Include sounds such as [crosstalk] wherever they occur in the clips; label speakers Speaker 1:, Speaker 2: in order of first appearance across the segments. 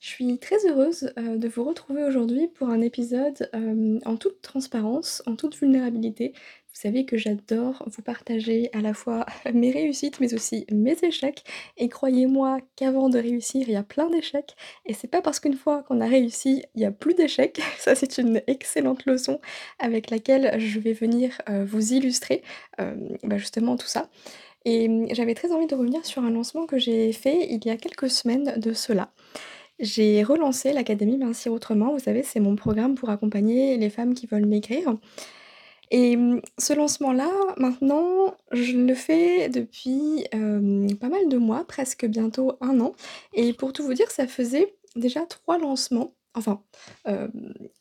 Speaker 1: Je suis très heureuse euh, de vous retrouver aujourd'hui pour un épisode euh, en toute transparence, en toute vulnérabilité. Vous savez que j'adore vous partager à la fois [laughs] mes réussites mais aussi mes échecs. Et croyez-moi qu'avant de réussir, il y a plein d'échecs. Et c'est pas parce qu'une fois qu'on a réussi, il n'y a plus d'échecs. [laughs] Ça, c'est une excellente leçon avec laquelle je vais venir euh, vous illustrer bah, justement tout ça. Et hum, j'avais très envie de revenir sur un lancement que j'ai fait il y a quelques semaines de cela. J'ai relancé l'Académie Mincir Autrement, vous savez, c'est mon programme pour accompagner les femmes qui veulent maigrir. Et mmh, ce lancement-là, maintenant, je le fais depuis, pas mal de mois, presque bientôt un an. Et pour tout vous dire, ça faisait déjà trois lancements Enfin,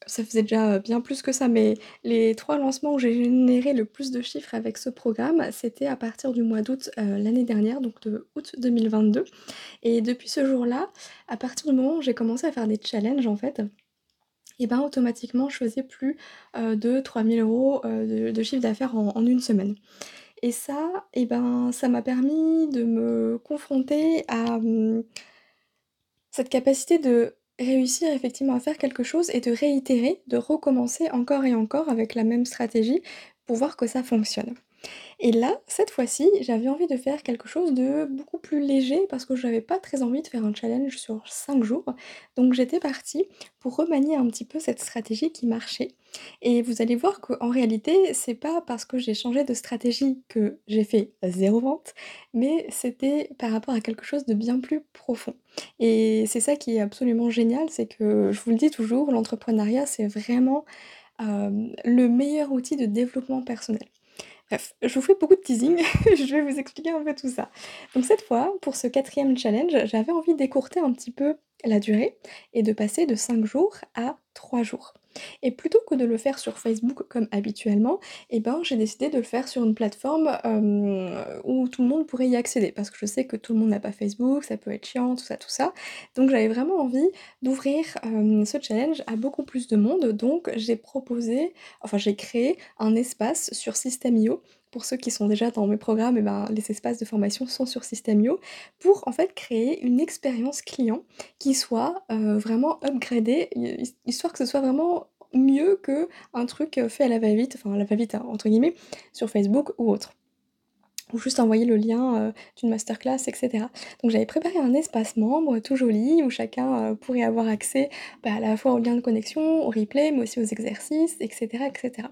Speaker 1: ça faisait déjà bien plus que ça, mais les trois lancements où j'ai généré le plus de chiffres avec ce programme, c'était à partir du mois d'août, l'année dernière, donc de août 2022 et depuis ce jour-là, à partir du moment où j'ai commencé à faire des challenges, en fait et ben, automatiquement, je faisais plus, de 3 000 €, de chiffre d'affaires en une semaine. Et ça et ben, ça m'a permis de me confronter à, mmh, cette capacité de Réussir effectivement à faire quelque chose et de réitérer, de recommencer encore et encore avec la même stratégie pour voir que ça fonctionne. Et là, cette fois-ci, j'avais envie de faire quelque chose de beaucoup plus léger parce que j'avais pas très envie de faire un challenge sur 5 jours. Donc j'étais partie pour remanier un petit peu cette stratégie qui marchait. Et vous allez voir qu'en réalité, c'est pas parce que j'ai changé de stratégie que j'ai fait zéro vente, mais c'était par rapport à quelque chose de bien plus profond. Et c'est ça qui est absolument génial, c'est que je vous le dis toujours, l'entrepreneuriat, c'est vraiment euh, le meilleur outil de développement personnel. Bref, je vous fais beaucoup de teasing, [laughs] je vais vous expliquer un peu tout ça. Donc cette fois, pour ce quatrième challenge, j'avais envie d'écourter un petit peu la durée et de passer de 5 jours à 3 jours. Et plutôt que de le faire sur Facebook comme habituellement, eh ben, j'ai décidé de le faire sur une plateforme où tout le monde pourrait y accéder. Parce que je sais que tout le monde n'a pas Facebook, ça peut être chiant, tout ça, tout ça. Donc j'avais vraiment envie d'ouvrir ce challenge à beaucoup plus de monde. Donc j'ai proposé, enfin j'ai créé un espace sur System.io pour ceux qui sont déjà dans mes programmes, eh ben, les espaces de formation sont sur System.io pour en fait créer une expérience client qui soit vraiment upgradée, histoire que ce soit vraiment mieux que un truc fait à la va-vite, enfin à la va-vite hein, entre guillemets, sur Facebook ou autre. Ou juste envoyer le lien d'une masterclass, etc. Donc j'avais préparé un espace membre tout joli où chacun pourrait avoir accès bah, à la fois au lien de connexion, au replay, mais aussi aux exercices, etc. etc.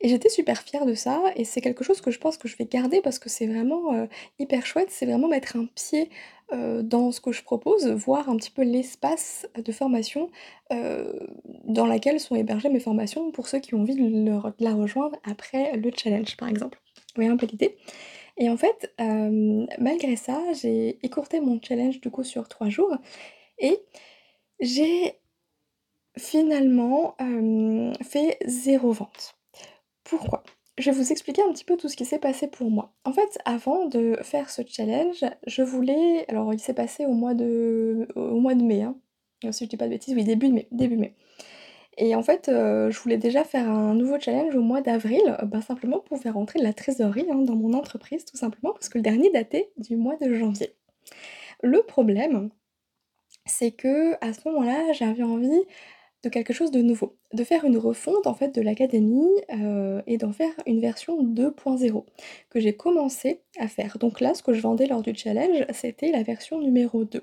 Speaker 1: Et j'étais super fière de ça et c'est quelque chose que je pense que je vais garder parce que c'est vraiment, hyper chouette. C'est vraiment mettre un pied, dans ce que je propose, voir un petit peu l'espace de formation, dans laquelle sont hébergées mes formations pour ceux qui ont envie de la rejoindre après le challenge, par exemple. Vous voyez un peu l'idée? Et en fait, malgré ça, j'ai écourté mon challenge du coup sur 3 jours et j'ai finalement, fait zéro vente. Pourquoi? Je vais vous expliquer un petit peu tout ce qui s'est passé pour moi. En fait, avant de faire ce challenge, je voulais alors il s'est passé au mois de au mois de mai, hein, si je dis pas de bêtises, oui début mai mai. Et en fait, euh, je voulais déjà faire un nouveau challenge au mois d'avril, euh, ben, simplement pour faire entrer de la trésorerie, hein, dans mon entreprise tout simplement, parce que le dernier datait du mois de janvier. Le problème, c'est que à ce moment-là, j'avais envie de quelque chose de nouveau. De faire une refonte en fait de l'académie euh, et d'en faire une version 2.0 que j'ai commencé à faire. Donc là, ce que je vendais lors du challenge, c'était la version numéro 2.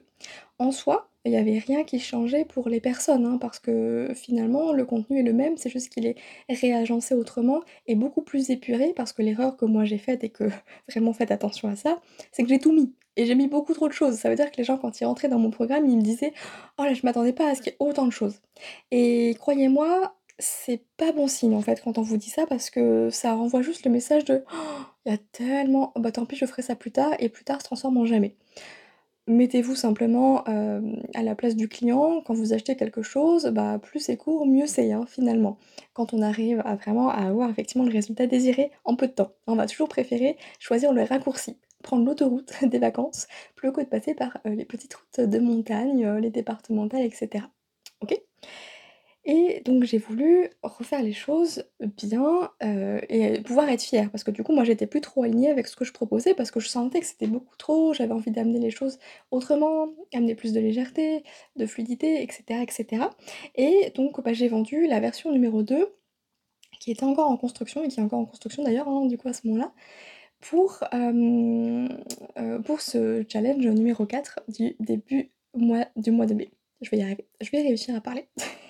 Speaker 1: En soi, il n'y avait rien qui changeait pour les personnes, hein, parce que finalement le contenu est le même, c'est juste qu'il est réagencé autrement et beaucoup plus épuré, parce que l'erreur que moi j'ai faite et que [laughs] vraiment faites attention à ça, c'est que j'ai tout mis. Et j'ai mis beaucoup trop de choses. Ça veut dire que les gens, quand ils rentraient dans mon programme, ils me disaient Oh là, je m'attendais pas à ce qu'il y ait autant de choses. Et croyez-moi, c'est pas bon signe en fait quand on vous dit ça, parce que ça renvoie juste le message de «Oh, il y a tellement, bah tant pis, je ferai ça plus tard, et plus tard se transforme en jamais. Mettez-vous simplement, hem, à la place du client. Quand vous achetez quelque chose, bah, plus c'est court, mieux c'est, hein, finalement. Quand on arrive à vraiment à avoir effectivement le résultat désiré en peu de temps. On va toujours préférer choisir le raccourci, prendre l'autoroute [laughs] des vacances, plutôt que de passer par, heu, les petites routes de montagne, heu, les départementales et cetera. OK? Et donc j'ai voulu refaire les choses bien, heu et pouvoir être fière parce que du coup, moi, j'étais plus trop alignée avec ce que je proposais parce que je sentais que c'était beaucoup trop. J'avais envie d'amener les choses autrement, amener plus de légèreté, de fluidité et cetera et donc bah, j'ai vendu la version numéro 2 qui était encore en construction et qui est encore en construction d'ailleurs, hein, du coup, à ce moment-là, pour, hem, heu, pour ce challenge numéro 4 du début mois du mois de mai. Je vais y arriver, je vais réussir à parler. [laughs]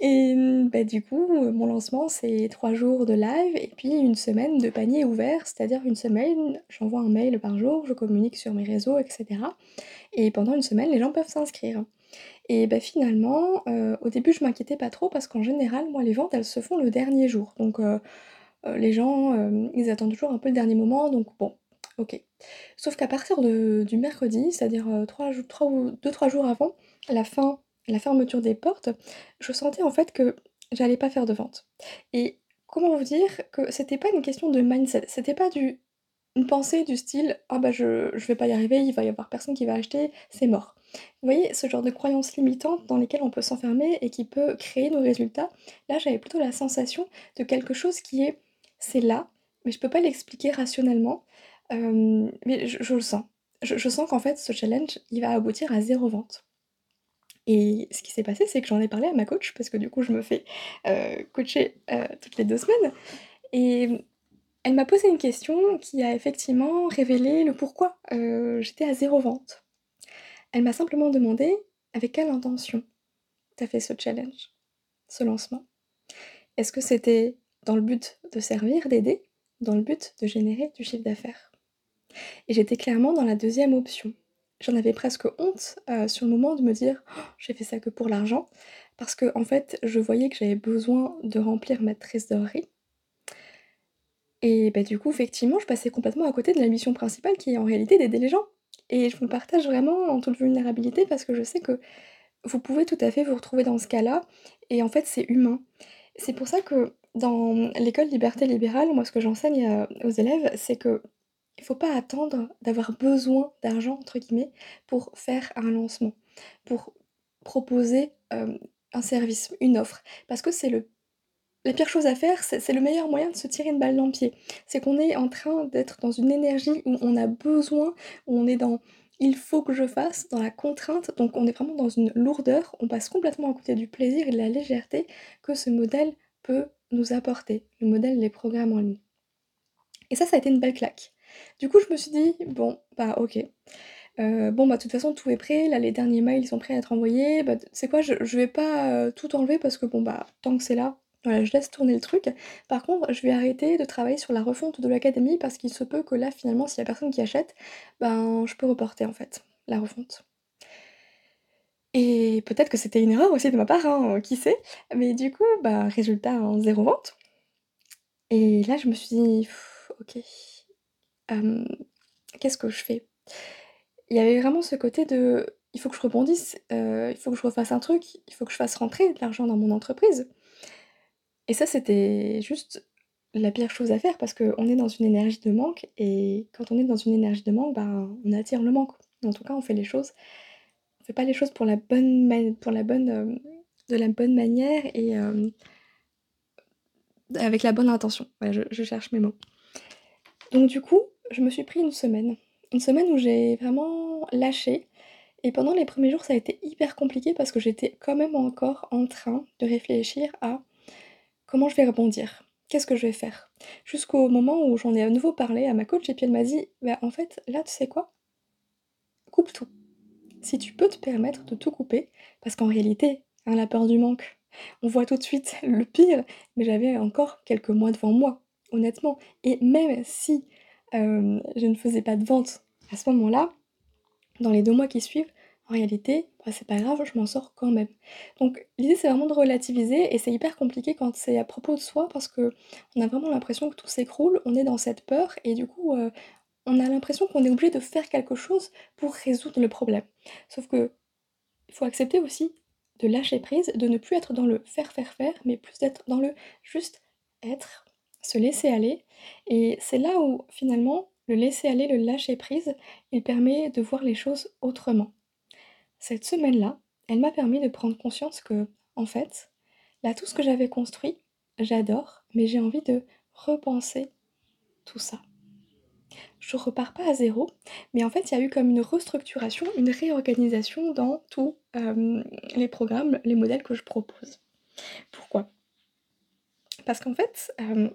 Speaker 1: Et mmh, bah, du coup, heu, mon lancement, c'est 3 jours de live et puis une semaine de panier ouvert. C'est-à-dire une semaine, j'envoie un mail par jour, je communique sur mes réseaux et cetera et pendant une semaine, les gens peuvent s'inscrire et bah, finalement, heu, au début, je m'inquiétais pas trop parce qu'en général, moi, les ventes, elles se font le dernier jour donc heu, les gens, ils attendent toujours un peu le dernier moment donc bon, OK. Sauf qu'à partir du mercredi, c'est-à-dire, heu, 3 jou 3 ou 2-3 jours avant la fin la fermeture des portes, je sentais en fait que j'allais pas faire de vente et comment vous dire que c'était pas une question de mindset, c'était pas du une pensée du style: «Ah bah, je je vais pas y arriver, il va y avoir personne qui va acheter, c'est mort». Vous voyez, ce genre de croyances limitantes dans lesquelles on peut s'enfermer et qui peut créer nos résultats? Là, j'avais plutôt la sensation de quelque chose qui est c'est là, mais je peux pas l'expliquer rationnellement, hem, mais je le sens. Je je sens qu'en fait, ce challenge, il va aboutir à 0 vente et ce qui s'est passé, c'est que j'en ai parlé à ma coach parce que du coup, je me fais, heu, coacher, heu, toutes les 2 semaines et elle m'a posé une question qui a effectivement révélé le pourquoi, heu, j'étais à 0 vente. Elle m'a simplement demandé: «Avec quelle intention tu as fait ce challenge, ce lancement? Est-ce que c'était dans le but de servir, d'aider? Dans le but de générer du chiffre d'affaires?» et j'étais clairement dans la 2e option. J'en avais presque honte, heu, sur le moment de me dire: «J'ai fait ça que pour l'argent» parce qu'en fait, je voyais que j'avais besoin de remplir ma trésorerie et bah, du coup, effectivement, je passais complètement à côté de la mission principale qui est en réalité d'aider les gens. Et je vous le partage vraiment en toute vulnérabilité parce que je sais que vous pouvez tout à fait vous retrouver dans ce cas-là. Et en fait, c'est humain. C'est pour ça que dans l'école Liberté Libérale, moi, ce que j'enseigne, heu, aux élèves, c'est qu'il faut pas attendre d'avoir «besoin d'argent» entre guillemets pour faire un lancement, pour proposer, hem, un service, une offre. Parce que c'est le la pire chose à faire, c'est c'est le meilleur moyen de se tirer une balle dans le pied. C'est qu'on est en train d'être dans une énergie où on a besoin, où on est dans: «Il faut que je fasse», dans la contrainte, donc on est vraiment dans une lourdeur, on passe complètement à côté du plaisir et de la légèreté que ce modèle peut nous apporter, le modèle des programmes en ligne. Et ça, ça a été une belle claque. Du coup, je me suis dit: «Bon, bah, OK, heu, bon, bah, de toute façon, tout est prêt, là, les derniers mails, ils sont prêts à être envoyés, bah, sais quoi? Je vais pas, heu, tout enlever parce que bon, bah, tant que c'est là, voilà, je laisse tourner le truc. Par contre, je vais arrêter de travailler sur la refonte de l'académie parce qu'il se peut que là, finalement, s'il y a personne qui achète, ben, je peux reporter, en fait, la refonte» et peut-être que c'était une erreur aussi de ma part, hein, qui sait? Mais du coup, bah, résultat, hein, 0 vente et là, je me suis dit: «OK, qu'est-ce que je fais?» il y avait vraiment ce côté de: «Il faut que je rebondisse, heu, il faut que je refasse un truc, il faut que je fasse rentrer de l'argent dans mon entreprise» et ça, c'était juste la pire chose à faire parce qu'on est dans une énergie de manque et quand on est dans une énergie de manque, ben, on attire le manque. En tout cas, on fait les choses on fait pas les choses pour la bonne pour la bonne, hem, de la bonne manière et avec la bonne intention. Je je cherche mes mots. Donc du coup, je me suis pris une semaine. Une semaine où j'ai vraiment lâché et pendant les 1ers jours, ça a été hyper compliqué parce que j'étais quand même encore en train de réfléchir à: «Comment je vais rebondir? Qu'est-ce que je vais faire?» jusqu'au moment où j'en ai à nouveau parlé à ma coach et puis elle m'a dit: «Bah, en fait, là, tu sais quoi? Coupe tout. Si tu peux te permettre de tout couper» parce qu'en réalité, hein, la peur du manque, on voit tout de suite [laughs] le pire, mais j'avais encore quelques mois devant moi, honnêtement et même si, hem, je ne faisais pas de vente à ce moment-là, dans les 2 mois qui suivent, en réalité, bah, c'est pas grave, je m'en sors quand même. Donc l'idée, c'est vraiment de relativiser et c'est hyper compliqué quand c'est à propos de soi parce qu'on a vraiment l'impression que tout s'écroule, on est dans cette peur et du coup, heu, on a l'impression qu'on est obligé de faire quelque chose pour résoudre le problème. Sauf qu'il faut accepter aussi de lâcher prise, de ne plus être dans le faire, faire, faire, mais plus d'être dans le juste être, se laisser aller. Et c'est là où finalement le laisser aller, le lâcher prise, il permet de voir les choses autrement. Cette semaine-là, elle m'a permis de prendre conscience que, en fait, là, tout ce que j'avais construit, j'adore, mais j'ai envie de repenser tout ça. Je repars pas à zéro, mais en fait, il y a eu comme une restructuration, une réorganisation dans tous euh, les programmes, les modèles que je propose. Pourquoi? Parce qu'en fait, euh,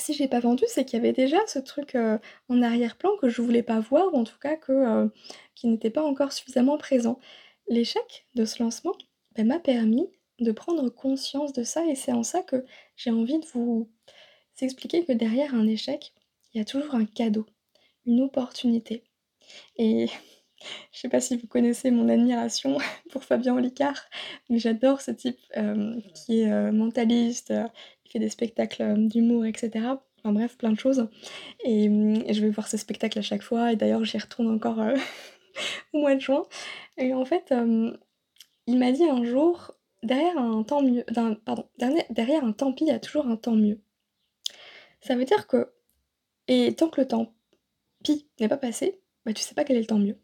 Speaker 1: si j'ai pas vendu, c'est qu'il y avait déjà ce truc euh, en arrière-plan que je voulais pas voir, ou en tout cas que, qui n'était pas encore suffisamment présent. L'échec de ce lancement ben, m'a permis de prendre conscience de ça, et c'est en ça que j'ai envie de vous expliquer que derrière un échec, il y a toujours un cadeau, une opportunité. Et [laughs] je sais pas si vous connaissez mon admiration [laughs] pour Fabien Olicard, mais j'adore ce type euh, qui est euh, mentaliste, euh, fait des spectacles d'humour, etc. Enfin bref, plein de choses. Et, et, je vais voir ce spectacle à chaque fois, et d'ailleurs j'y retourne encore [laughs] au mois de juin. Et en fait, il m'a dit un jour, derrière un temps mieux, derrière un tant pis, il y a toujours un temps mieux. Ça veut dire que et tant que le temps pis n'est pas passé, bah, tu sais pas quel est le temps mieux.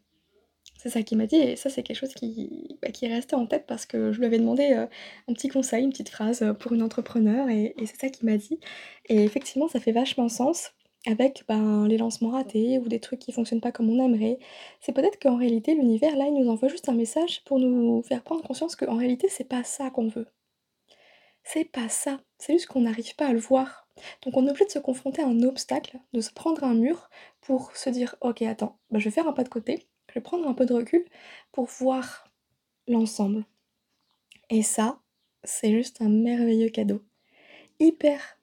Speaker 1: C'est ça qu'il m'a dit et ça c'est quelque chose qui, bah, qui est resté en tête parce que je lui avais demandé, euh, un petit conseil, une petite phrase, euh, pour une entrepreneur et c'est ça qu'il m'a dit et effectivement ça fait vachement sens avec, ben, les lancements ratés ou des trucs qui fonctionnent pas comme on aimerait. C'est peut-être qu'en réalité l'univers là, il nous envoie juste un message pour nous faire prendre conscience qu'en réalité c'est pas ça qu'on veut. C'est pas ça, c'est juste qu'on n'arrive pas à le voir. Donc on est obligé de se confronter à un obstacle, de se prendre un mur pour se dire OK attends, bah, je vais faire un pas de côté, prendre un peu de recul pour voir l'ensemble. Et ça, c'est juste un merveilleux cadeau. Hyper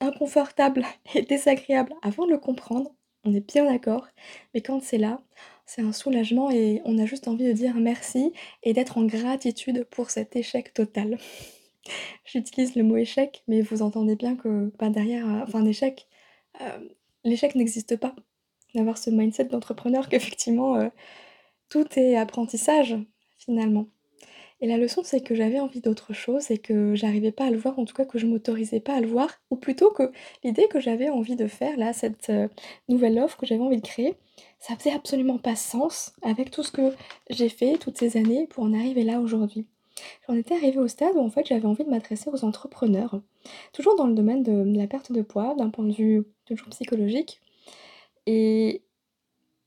Speaker 1: inconfortable [laughs] et désagréable avant de le comprendre, on est bien d'accord, mais quand c'est là, c'est un soulagement et on a juste envie de dire merci et d'être en gratitude pour cet échec total. [laughs] J'utilise le mot échec, mais vous entendez bien que, bah, derrière, euh, enfin échec, euh, l'échec n'existe pas. D'avoir ce mindset d'entrepreneur [laughs] qu'effectivement, euh, tout est apprentissage, finalement. Et la leçon, c'est que j'avais envie d'autre chose et que j'arrivais pas à le voir, en tout cas que je m'autorisais pas à le voir, ou plutôt que l'idée que j'avais envie de faire là, cette, nouvelle offre que j'avais envie de créer, ça faisait absolument pas sens avec tout ce que j'ai fait toutes ces années pour en arriver là aujourd'hui. J'en étais arrivée au stade où en fait j'avais envie de m'adresser aux entrepreneurs, toujours dans le domaine de la perte de poids, d'un point de vue toujours psychologique, et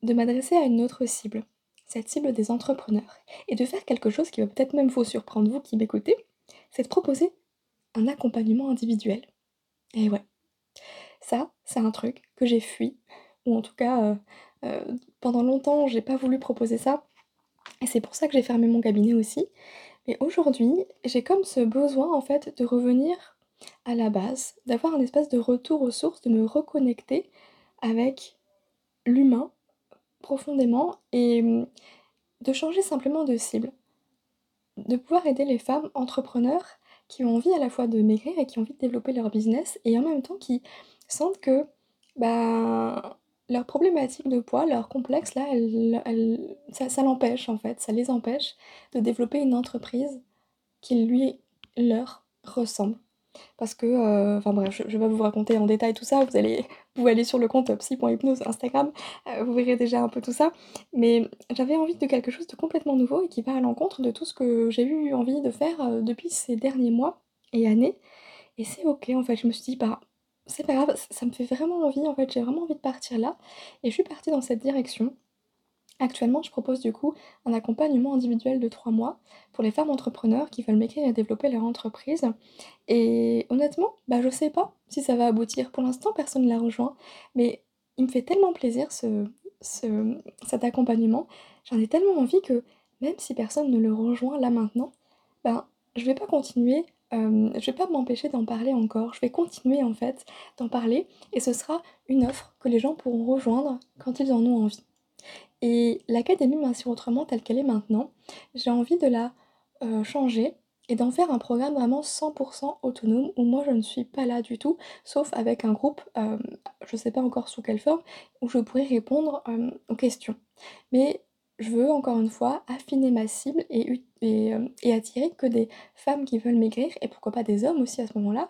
Speaker 1: de m'adresser à une autre cible, cette cible des entrepreneurs, et de faire quelque chose qui va peut-être même vous surprendre, vous qui m'écoutez, c'est de proposer un accompagnement individuel. Et ouais, ça, c'est un truc que j'ai fui, ou en tout cas, euh, euh, pendant longtemps, j'ai pas voulu proposer ça, et c'est pour ça que j'ai fermé mon cabinet aussi, mais aujourd'hui, j'ai comme ce besoin en fait de revenir à la base, d'avoir un espace de retour aux sources, de me reconnecter avec l'humain profondément et mmh, de changer simplement de cible. De pouvoir aider les femmes entrepreneurs qui ont envie à la fois de maigrir et qui ont envie de développer leur business et en même temps qui sentent que bah, leur problématique de poids, leur complexe là, ça ça l'empêche en fait, ça les empêche de développer une entreprise qui lui leur ressemble. Parce que, heu, enfin bref, je je vais pas vous raconter en détail tout ça, vous allez [laughs] vous allez sur le compte psy.hypnose Instagram, heu, vous verrez déjà un peu tout ça. Mais j'avais envie de quelque chose de complètement nouveau et qui va à l'encontre de tout ce que j'ai eu envie de faire, heu, depuis ces derniers mois et années et c'est OK en fait. Je me suis dit: «Bah, c'est pas grave, ça me fait vraiment envie, en fait, j'ai vraiment envie de partir là et je suis partie dans cette direction. Actuellement, je propose du coup un accompagnement individuel de 3 mois pour les femmes entrepreneurs qui veulent m'écrire et développer leur entreprise et honnêtement, bah, je sais pas si ça va aboutir. Pour l'instant, personne ne l'a rejoint, mais il me fait tellement plaisir ce ce cet accompagnement. J'en ai tellement envie que même si personne ne le rejoint là maintenant, ben, je vais pas continuer Hem, je vais pas m'empêcher d'en parler encore, je vais continuer en fait d'en parler et ce sera une offre que les gens pourront rejoindre quand ils en ont envie. Et l'académie Mincir autrement telle qu'elle est maintenant, j'ai envie de la, heu, changer et d'en faire un programme vraiment 100% autonome où moi je ne suis pas là du tout, sauf avec un groupe, hem, je sais pas encore sous quelle forme, où je pourrais répondre, hem, aux questions. Mais je veux encore une fois affiner ma cible et attirer que des femmes qui veulent maigrir et pourquoi pas des hommes aussi à ce moment-là,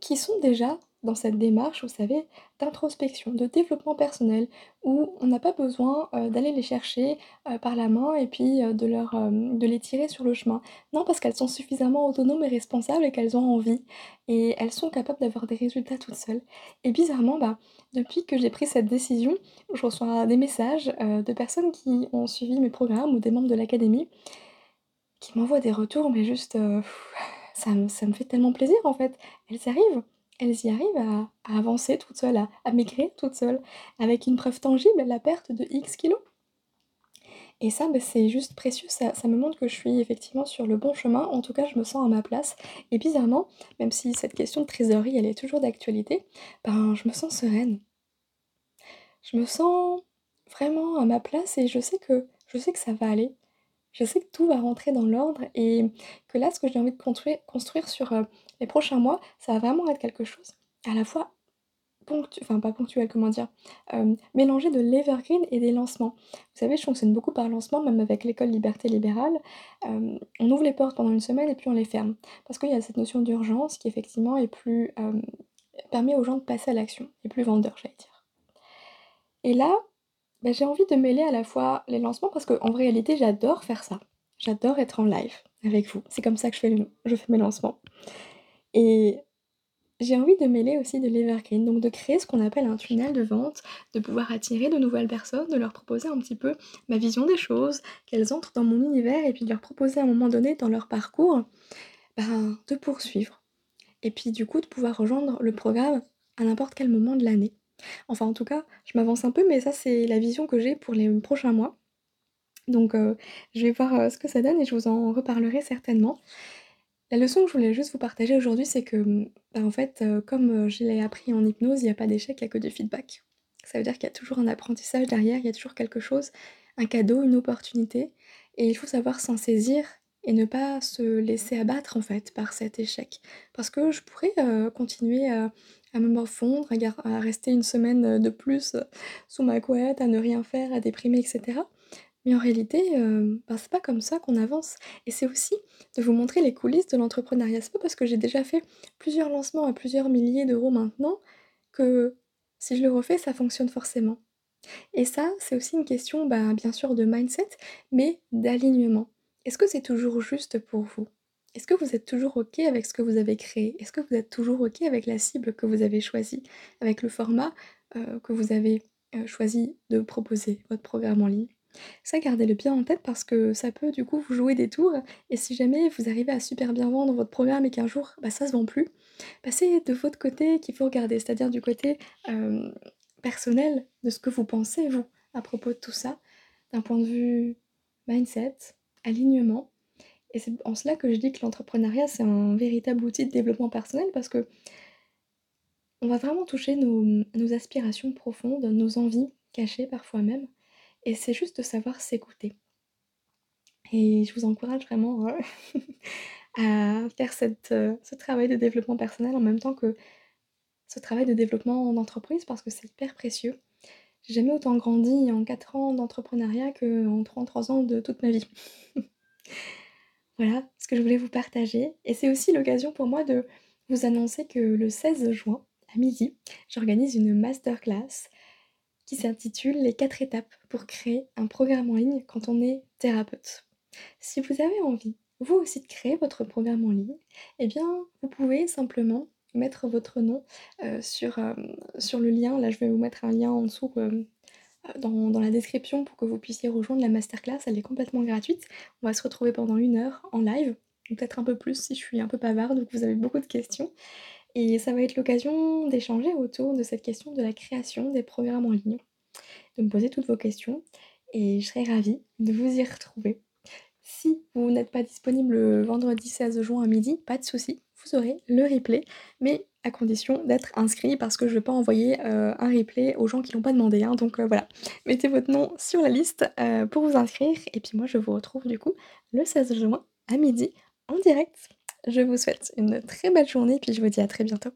Speaker 1: qui sont déjà dans cette démarche, vous savez, d'introspection, de développement personnel, où on n'a pas besoin, heu, d'aller les chercher, heu, par la main et puis, heu, de leur, de les tirer sur le chemin. Non, parce qu'elles sont suffisamment autonomes et responsables et qu'elles ont envie et elles sont capables d'avoir des résultats toutes seules et bizarrement, bah, depuis que j'ai pris cette décision, je reçois des messages, de personnes qui ont suivi mes programmes ou des membres de l'académie qui m'envoient des retours mais juste, ça me ça me fait tellement plaisir en fait. Elles arrivent, elles y arrivent à avancer toutes seules, à maigrir toutes seules, avec une preuve tangible, la perte de X kilos. Et ça, bah, c'est juste précieux, ça ça me montre que je suis effectivement sur le bon chemin, en tout cas je me sens à ma place et bizarrement, même si cette question de trésorerie, elle est toujours d'actualité, ben, je me sens sereine. Je me sens vraiment à ma place et je sais que je sais que ça va aller. Je sais que tout va rentrer dans l'ordre et que là, ce que j'ai envie de construire construire sur, heu, les prochains mois, ça va vraiment être quelque chose à la fois ponctu enfin pas ponctuel, comment dire? Hem, mélanger de l'evergreen et des lancements. Vous savez, je fonctionne beaucoup par lancement, même avec l'école Liberté Libérale. Hem, on ouvre les portes pendant une semaine et puis on les ferme. Parce qu'il y a cette notion d'urgence qui effectivement est plus, permet aux gens de passer à l'action, est plus vendeur, j'allais dire. Et là, j'ai envie de mêler à la fois les lancements parce qu'en réalité, j'adore faire ça. J'adore être en live avec vous. C'est comme ça que je fais le mes lancements et j'ai envie de mêler aussi de l'evergreen, donc de créer ce qu'on appelle un tunnel de vente, de pouvoir attirer de nouvelles personnes, de leur proposer un petit peu ma vision des choses, qu'elles entrent dans mon univers et puis de leur proposer à un moment donné dans leur parcours, ben, de poursuivre et puis du coup de pouvoir rejoindre le programme à n'importe quel moment de l'année. Enfin en tout cas, je m'avance un peu mais ça c'est la vision que j'ai pour les prochains mois. Donc heu, je vais voir, heu, ce que ça donne et je vous en reparlerai certainement. La leçon que je voulais juste vous partager aujourd'hui, c'est que, mmh, bah, en fait, heu, comme, je l'ai appris en hypnose, il y a pas d'échec, il y a que du feedback. Ça veut dire qu'il y a toujours un apprentissage derrière, il y a toujours quelque chose, un cadeau, une opportunité et il faut savoir s'en saisir et ne pas se laisser abattre, en fait, par cet échec. Parce que je pourrais, continuer à à me morfondre, à à rester une semaine, heu, de plus, heu, sous ma couette, à ne rien faire, à déprimer et cetera. Mais en réalité, heu, ben, c'est pas comme ça qu'on avance et c'est aussi de vous montrer les coulisses de l'entrepreneuriat. C'est pas parce que j'ai déjà fait plusieurs lancements à plusieurs milliers d'euros maintenant, que si je le refais, ça fonctionne forcément. Et ça, c'est aussi une question, bah, bien sûr de mindset, mais d'alignement. Est-ce que c'est toujours juste pour vous? Est-ce que vous êtes toujours OK avec ce que vous avez créé? Est-ce que vous êtes toujours OK avec la cible que vous avez choisie? Avec le format, heu, que vous avez, heu, choisi de proposer, votre programme en ligne? Ça, gardez-le bien en tête parce que ça peut du coup vous jouer des tours et si jamais vous arrivez à super bien vendre votre programme et qu'un jour, bah, ça se vend plus, bah, c'est de votre côté qu'il faut regarder, c'est-à-dire du côté, personnel de ce que vous pensez vous, à propos de tout ça, d'un point de vue mindset, alignement et c'est en cela que je dis que l'entrepreneuriat, c'est un véritable outil de développement personnel parce qu'on va vraiment toucher nos, aspirations profondes, nos envies cachées parfois même et c'est juste de savoir s'écouter. Et je vous encourage vraiment, heu, [laughs] à faire heu, ce travail de développement personnel en même temps que ce travail de développement d'entreprise parce que c'est hyper précieux. J'ai jamais autant grandi en 4 ans d'entrepreneuriat qu'en 33 ans de toute ma vie. [laughs] Voilà ce que je voulais vous partager et c'est aussi l'occasion pour moi de vous annoncer que le 16 juin à midi, j'organise une masterclass qui s'intitule «Les 4 étapes pour créer un programme en ligne quand on est thérapeute». Si vous avez envie, vous aussi, de créer votre programme en ligne, eh bien, vous pouvez simplement mettre votre nom, sur, hem, sur le lien. Là, je vais vous mettre un lien en dessous, heu, dans la description pour que vous puissiez rejoindre la masterclass. Elle est complètement gratuite. On va se retrouver pendant 1 heure en live, peut-être un peu plus si je suis un peu bavarde ou que vous avez beaucoup de questions et ça va être l'occasion d'échanger autour de cette question de la création des programmes en ligne, de me poser toutes vos questions et je serai ravie de vous y retrouver. Si vous n'êtes pas disponible le vendredi 16 juin à midi, pas de souci, vous aurez le replay, mais à condition d'être inscrit parce que je vais pas envoyer, heu, un replay aux gens qui l'ont pas demandé, hein, donc heu, voilà. Mettez votre nom sur la liste, heu, pour vous inscrire et puis moi je vous retrouve du coup le 16 juin à 12:00 en direct. Je vous souhaite une très belle journée, puis je vous dis à très bientôt.